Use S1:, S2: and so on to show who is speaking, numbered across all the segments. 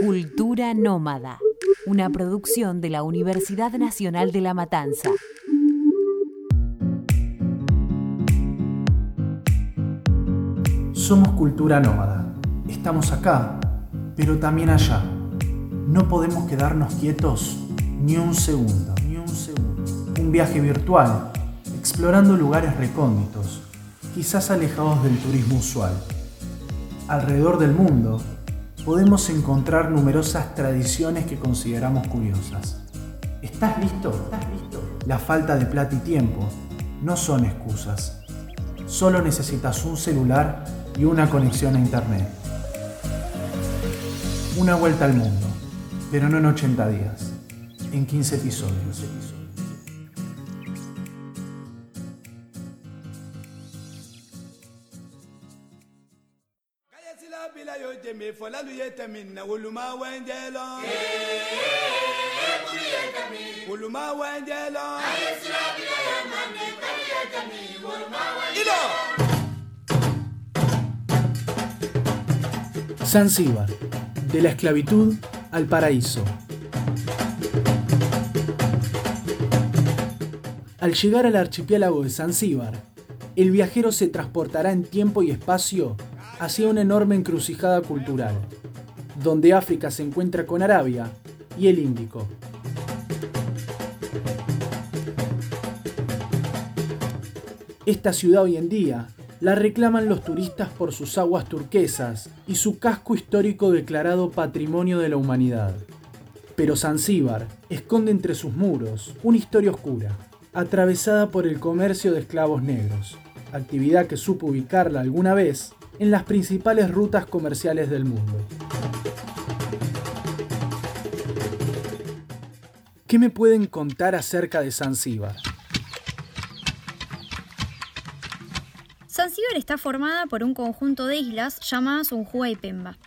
S1: Cultura Nómada, una producción de la Universidad Nacional de La Matanza.
S2: Somos cultura nómada. Estamos acá, pero también allá. No podemos quedarnos quietos ni un segundo. Ni un segundo. Un viaje virtual, explorando lugares recónditos, quizás alejados del turismo usual. Alrededor del mundo podemos encontrar numerosas tradiciones que consideramos curiosas. ¿Estás listo? ¿Estás listo? La falta de plata y tiempo no son excusas. Solo necesitas un celular y una conexión a internet. Una vuelta al mundo, pero no en 80 días, en 15 episodios. Zanzíbar, de la esclavitud al paraíso. Al llegar al archipiélago de Zanzíbar, el viajero se transportará en tiempo y espacio hacia una enorme encrucijada cultural, donde África se encuentra con Arabia y el Índico. Esta ciudad hoy en día la reclaman los turistas por sus aguas turquesas y su casco histórico declarado Patrimonio de la Humanidad. Pero Zanzíbar esconde entre sus muros una historia oscura, atravesada por el comercio de esclavos negros, actividad que supo ubicarla alguna vez en las principales rutas comerciales del mundo. ¿Qué me pueden contar acerca de Zanzíbar?
S3: Zanzíbar está formada por un conjunto de islas llamadas Unjua y Pemba.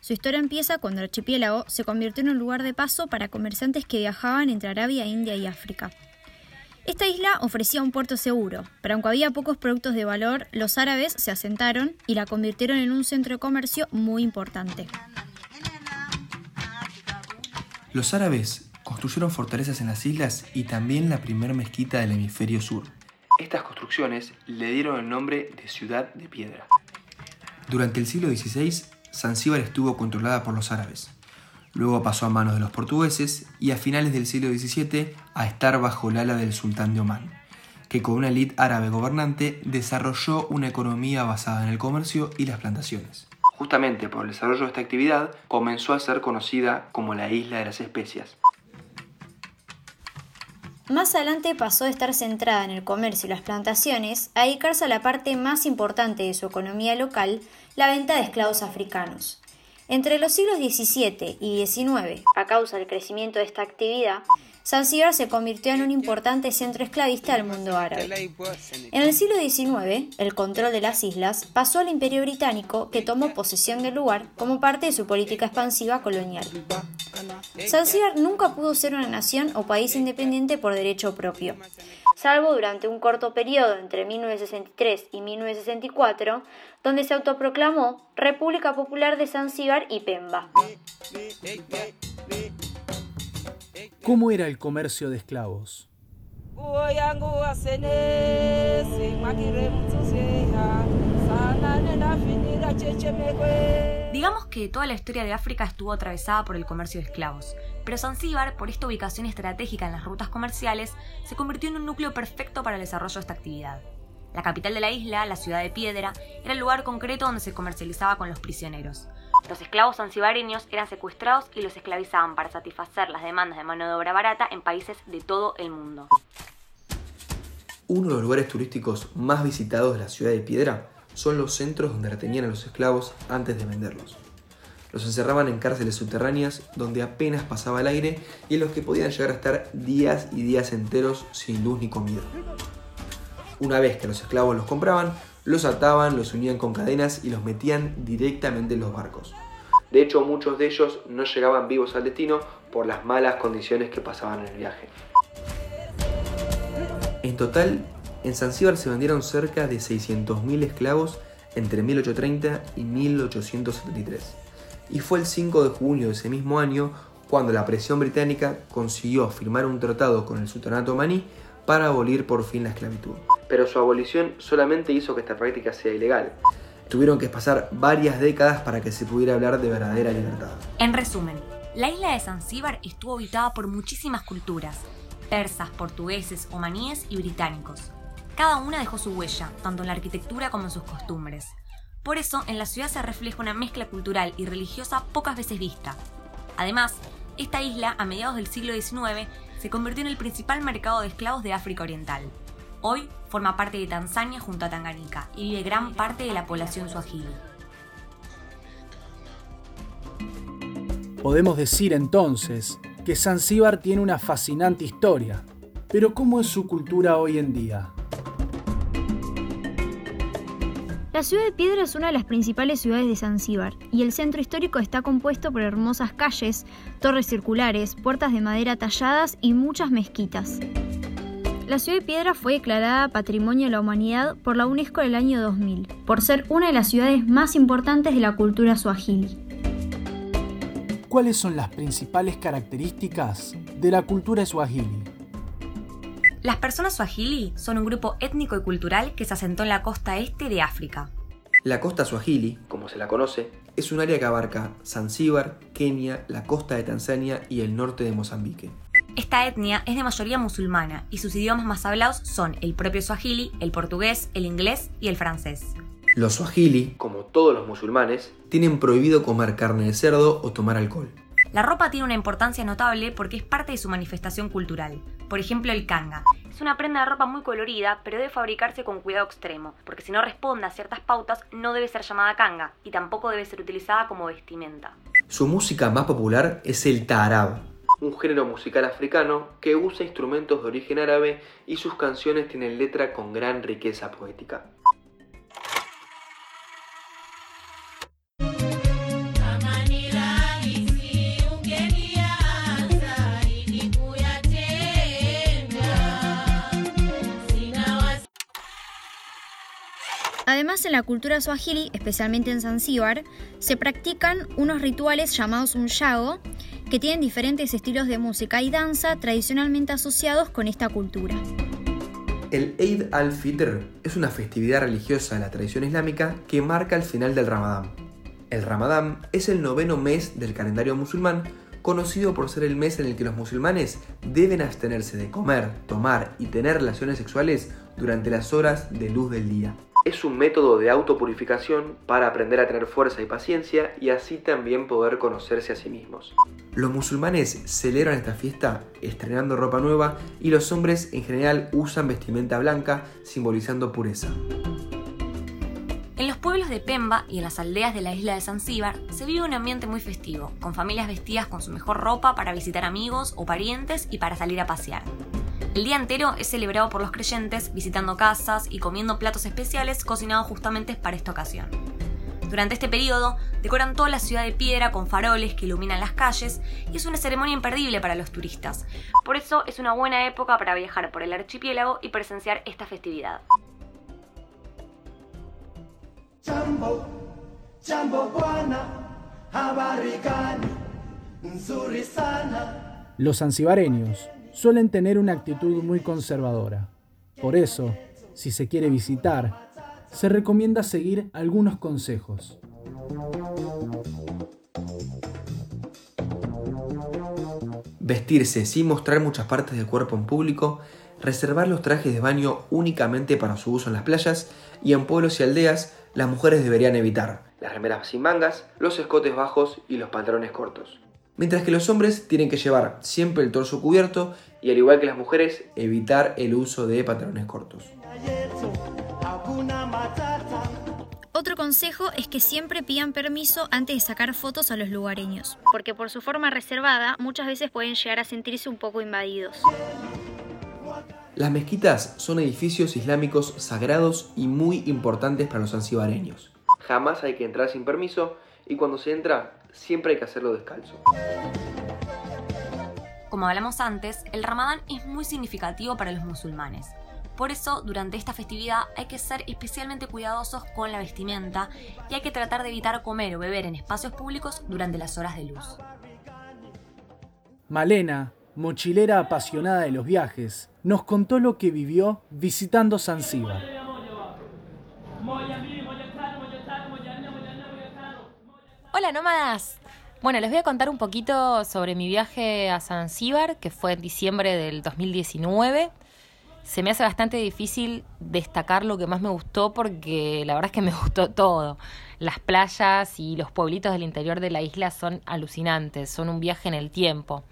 S3: Su historia empieza cuando el archipiélago se convirtió en un lugar de paso para comerciantes que viajaban entre Arabia, India y África. Esta isla ofrecía un puerto seguro, pero aunque había pocos productos de valor, los árabes se asentaron y la convirtieron en un centro de comercio muy importante.
S4: Los árabes construyeron fortalezas en las islas y también la primera mezquita del hemisferio sur. Estas construcciones le dieron el nombre de Ciudad de Piedra. Durante el siglo XVI, Zanzíbar estuvo controlada por los árabes. Luego pasó a manos de los portugueses y a finales del siglo XVII a estar bajo el ala del sultán de Omán, que con una élite árabe gobernante desarrolló una economía basada en el comercio y las plantaciones. Justamente por el desarrollo de esta actividad comenzó a ser conocida como la Isla de las Especias.
S3: Más adelante pasó de estar centrada en el comercio y las plantaciones a dedicarse a la parte más importante de su economía local, la venta de esclavos africanos. Entre los siglos XVII y XIX, a causa del crecimiento de esta actividad, Zanzíbar se convirtió en un importante centro esclavista del mundo árabe. En el siglo XIX, el control de las islas pasó al Imperio Británico, que tomó posesión del lugar como parte de su política expansiva colonial. Zanzíbar nunca pudo ser una nación o país independiente por derecho propio, salvo durante un corto periodo entre 1963 y 1964, donde se autoproclamó República Popular de Zanzíbar y Pemba.
S2: ¿Cómo era el comercio de esclavos?
S5: Digamos que toda la historia de África estuvo atravesada por el comercio de esclavos, pero Zanzíbar, por esta ubicación estratégica en las rutas comerciales, se convirtió en un núcleo perfecto para el desarrollo de esta actividad. La capital de la isla, la ciudad de Piedra, era el lugar concreto donde se comercializaba con los prisioneros. Los esclavos zanzibareños eran secuestrados y los esclavizaban para satisfacer las demandas de mano de obra barata en países de todo el mundo.
S4: Uno de los lugares turísticos más visitados de la ciudad de Piedra son los centros donde retenían a los esclavos antes de venderlos. Los encerraban en cárceles subterráneas donde apenas pasaba el aire y en los que podían llegar a estar días y días enteros sin luz ni comida. Una vez que los esclavos los compraban, los ataban, los unían con cadenas y los metían directamente en los barcos. De hecho, muchos de ellos no llegaban vivos al destino por las malas condiciones que pasaban en el viaje. En total, en Zanzíbar se vendieron cerca de 600.000 esclavos entre 1830 y 1873. y fue el 5 de junio de ese mismo año cuando la presión británica consiguió firmar un tratado con el sultanato omaní para abolir por fin la esclavitud. Pero su abolición solamente hizo que esta práctica sea ilegal. Tuvieron que pasar varias décadas para que se pudiera hablar de verdadera libertad.
S5: En resumen, la isla de Zanzíbar estuvo habitada por muchísimas culturas, persas, portugueses, omaníes y británicos. Cada una dejó su huella, tanto en la arquitectura como en sus costumbres. Por eso, en la ciudad se refleja una mezcla cultural y religiosa pocas veces vista. Además, esta isla, a mediados del siglo XIX, se convirtió en el principal mercado de esclavos de África Oriental. Hoy forma parte de Tanzania junto a Tanganica y vive gran parte de la población suajili.
S2: Podemos decir entonces que Zanzíbar tiene una fascinante historia, pero ¿cómo es su cultura hoy en día?
S3: La ciudad de Piedra es una de las principales ciudades de Zanzíbar y el centro histórico está compuesto por hermosas calles, torres circulares, puertas de madera talladas y muchas mezquitas. La ciudad de Piedra fue declarada Patrimonio de la Humanidad por la UNESCO en el año 2000, por ser una de las ciudades más importantes de la cultura suajili.
S2: ¿Cuáles son las principales características de la cultura swahili?
S5: Las personas swahili son un grupo étnico y cultural que se asentó en la costa este de África.
S4: La costa swahili, como se la conoce, es un área que abarca Zanzíbar, Kenia, la costa de Tanzania y el norte de Mozambique.
S5: Esta etnia es de mayoría musulmana y sus idiomas más hablados son el propio swahili, el portugués, el inglés y el francés.
S4: Los swahili, como todos los musulmanes, tienen prohibido comer carne de cerdo o tomar alcohol.
S5: La ropa tiene una importancia notable porque es parte de su manifestación cultural. Por ejemplo, el kanga. Es una prenda de ropa muy colorida, pero debe fabricarse con cuidado extremo, porque si no responde a ciertas pautas no debe ser llamada kanga y tampoco debe ser utilizada como vestimenta.
S4: Su música más popular es el taarab, un género musical africano que usa instrumentos de origen árabe y sus canciones tienen letra con gran riqueza poética.
S3: Además, en la cultura swahili, especialmente en Zanzíbar, se practican unos rituales llamados un yago, que tienen diferentes estilos de música y danza tradicionalmente asociados con esta cultura.
S4: El Eid al-Fitr es una festividad religiosa de la tradición islámica que marca el final del Ramadán. El Ramadán es el noveno mes del calendario musulmán, conocido por ser el mes en el que los musulmanes deben abstenerse de comer, tomar y tener relaciones sexuales durante las horas de luz del día es un método de autopurificación para aprender a tener fuerza y paciencia y así también poder conocerse a sí mismos. Los musulmanes celebran esta fiesta estrenando ropa nueva y los hombres en general usan vestimenta blanca simbolizando pureza.
S5: En los pueblos de Pemba y en las aldeas de la isla de Zanzíbar se vive un ambiente muy festivo, con familias vestidas con su mejor ropa para visitar amigos o parientes y para salir a pasear. El día entero es celebrado por los creyentes visitando casas y comiendo platos especiales cocinados justamente para esta ocasión. Durante este periodo decoran toda la ciudad de piedra con faroles que iluminan las calles y es una ceremonia imperdible para los turistas. Por eso es una buena época para viajar por el archipiélago y presenciar esta festividad.
S2: Los zanzibareños suelen tener una actitud muy conservadora. Por eso, si se quiere visitar, se recomienda seguir algunos consejos.
S4: Vestirse sin mostrar muchas partes del cuerpo en público, reservar los trajes de baño únicamente para su uso en las playas y en pueblos y aldeas las mujeres deberían evitar las remeras sin mangas, los escotes bajos y los pantalones cortos mientras que los hombres tienen que llevar siempre el torso cubierto y al igual que las mujeres evitar el uso de pantalones cortos.
S3: Otro consejo es que siempre pidan permiso antes de sacar fotos a los lugareños, porque por su forma reservada muchas veces pueden llegar a sentirse un poco invadidos.
S4: Las mezquitas son edificios islámicos sagrados y muy importantes para los zanzibareños. Jamás hay que entrar sin permiso y cuando se entra siempre hay que hacerlo descalzo.
S5: Como hablamos antes, el Ramadán es muy significativo para los musulmanes. Por eso, durante esta festividad hay que ser especialmente cuidadosos con la vestimenta y hay que tratar de evitar comer o beber en espacios públicos durante las horas de luz.
S2: Malena, mochilera apasionada de los viajes, nos contó lo que vivió visitando Zanzíbar.
S6: Hola nómadas. Bueno, les voy a contar un poquito sobre mi viaje a Zanzíbar, que fue en diciembre del 2019. Se me hace bastante difícil destacar lo que más me gustó porque la verdad es que me gustó todo. Las playas y los pueblitos del interior de la isla son alucinantes, son un viaje en el tiempo.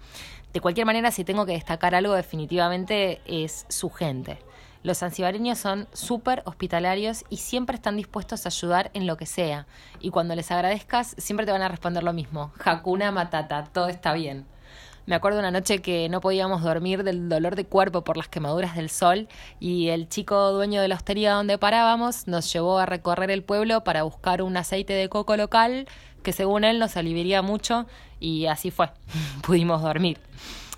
S6: De cualquier manera, si tengo que destacar algo, definitivamente es su gente. Los zanzibareños son súper hospitalarios y siempre están dispuestos a ayudar en lo que sea. Y cuando les agradezcas, siempre te van a responder lo mismo. Hakuna Matata, todo está bien. Me acuerdo una noche que no podíamos dormir del dolor de cuerpo por las quemaduras del sol y el chico dueño de la hostería donde parábamos nos llevó a recorrer el pueblo para buscar un aceite de coco local que según él nos aliviaría mucho y así fue, pudimos dormir.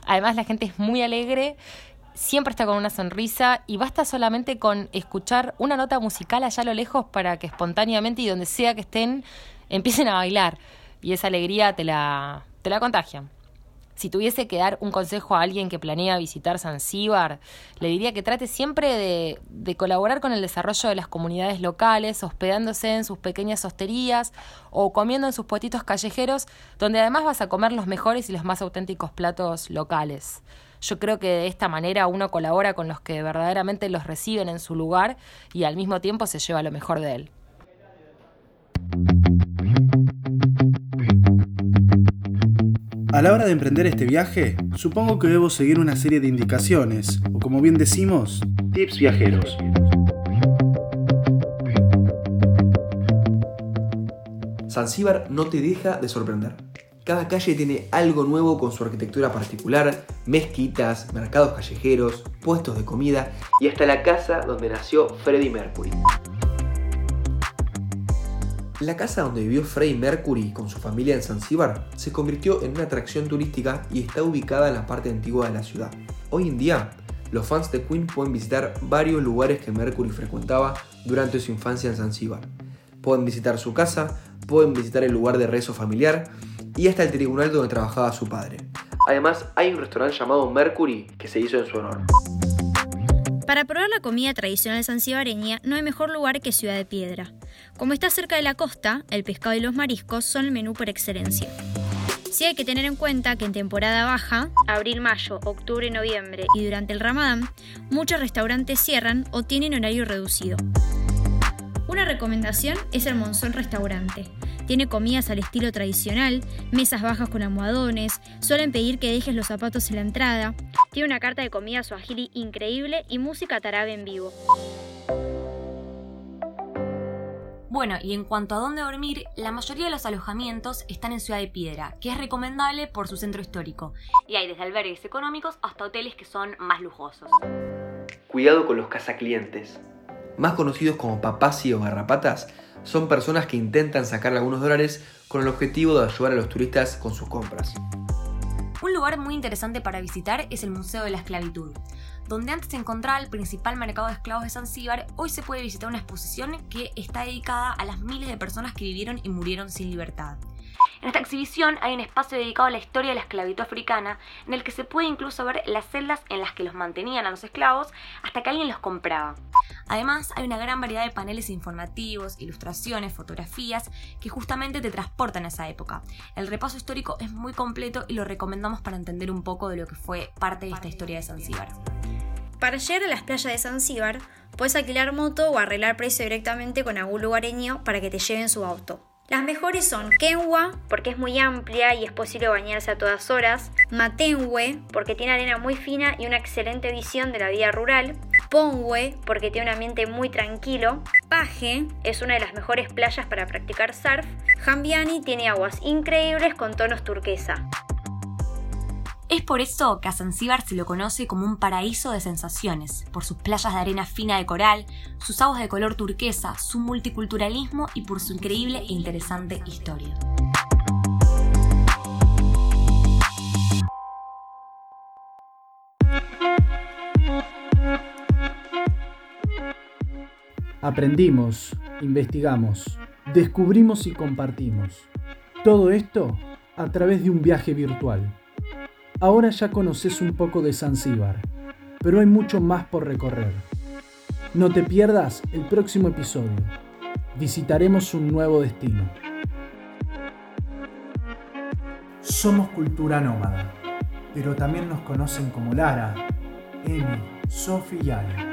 S6: Además la gente es muy alegre, siempre está con una sonrisa y basta solamente con escuchar una nota musical allá a lo lejos para que espontáneamente y donde sea que estén empiecen a bailar y esa alegría te la, te la contagian. Si tuviese que dar un consejo a alguien que planea visitar Zanzíbar, le diría que trate siempre de, de, colaborar con el desarrollo de las comunidades locales, hospedándose en sus pequeñas hosterías o comiendo en sus puestitos callejeros, donde además vas a comer los mejores y los más auténticos platos locales. Yo creo que de esta manera uno colabora con los que verdaderamente los reciben en su lugar y al mismo tiempo se lleva lo mejor de él.
S2: A la hora de emprender este viaje, supongo que debo seguir una serie de indicaciones, o como bien decimos, tips viajeros.
S4: Zanzíbar no te deja de sorprender. Cada calle tiene algo nuevo con su arquitectura particular, mezquitas, mercados callejeros, puestos de comida y hasta la casa donde nació Freddie Mercury. La casa donde vivió Freddie Mercury con su familia en Zanzíbar se convirtió en una atracción turística y está ubicada en la parte antigua de la ciudad. Hoy en día, los fans de Queen pueden visitar varios lugares que Mercury frecuentaba durante su infancia en Zanzíbar. Pueden visitar su casa, pueden visitar el lugar de rezo familiar y hasta el tribunal donde trabajaba su padre. Además, hay un restaurante llamado Mercury que se hizo en su honor.
S3: Para probar la comida tradicional zanzibareña no hay mejor lugar que Ciudad de Piedra. Como está cerca de la costa, el pescado y los mariscos son el menú por excelencia. Sí hay que tener en cuenta que en temporada baja, abril, mayo, octubre, noviembre y durante el ramadán, muchos restaurantes cierran o tienen horario reducido. Una recomendación es el Monzón Restaurante. Tiene comidas al estilo tradicional, mesas bajas con almohadones, suelen pedir que dejes los zapatos en la entrada, tiene una carta de comida suajili increíble y música tarabe en vivo.
S5: Bueno, y en cuanto a dónde dormir, la mayoría de los alojamientos están en Ciudad de Piedra, que es recomendable por su centro histórico. Y hay desde albergues económicos hasta hoteles que son más lujosos.
S4: Cuidado con los cazaclientes. Más conocidos como papasi o garrapatas, son personas que intentan sacar algunos dólares con el objetivo de ayudar a los turistas con sus compras.
S5: Un lugar muy interesante para visitar es el Museo de la Esclavitud. Donde antes se encontraba el principal mercado de esclavos de Zanzíbar, hoy se puede visitar una exposición que está dedicada a las miles de personas que vivieron y murieron sin libertad. En esta exhibición hay un espacio dedicado a la historia de la esclavitud africana, en el que se puede incluso ver las celdas en las que los mantenían a los esclavos hasta que alguien los compraba. Además, hay una gran variedad de paneles informativos, ilustraciones, fotografías que justamente te transportan a esa época. El repaso histórico es muy completo y lo recomendamos para entender un poco de lo que fue parte de esta historia de Zanzíbar.
S3: Para llegar a las playas de Zanzíbar, puedes alquilar moto o arreglar precio directamente con algún lugareño para que te lleven su auto. Las mejores son Kenwa, porque es muy amplia y es posible bañarse a todas horas, Matenwe, porque tiene arena muy fina y una excelente visión de la vida rural, Ponwe, porque tiene un ambiente muy tranquilo, Paje, es una de las mejores playas para practicar surf, Jambiani tiene aguas increíbles con tonos turquesa.
S5: Es por eso que a Zanzíbar se lo conoce como un paraíso de sensaciones, por sus playas de arena fina de coral, sus aguas de color turquesa, su multiculturalismo y por su increíble e interesante historia.
S2: Aprendimos, investigamos, descubrimos y compartimos. Todo esto a través de un viaje virtual. Ahora ya conoces un poco de Zanzíbar, pero hay mucho más por recorrer. No te pierdas el próximo episodio. Visitaremos un nuevo destino. Somos cultura nómada, pero también nos conocen como Lara, Emi, Sofi y Ale.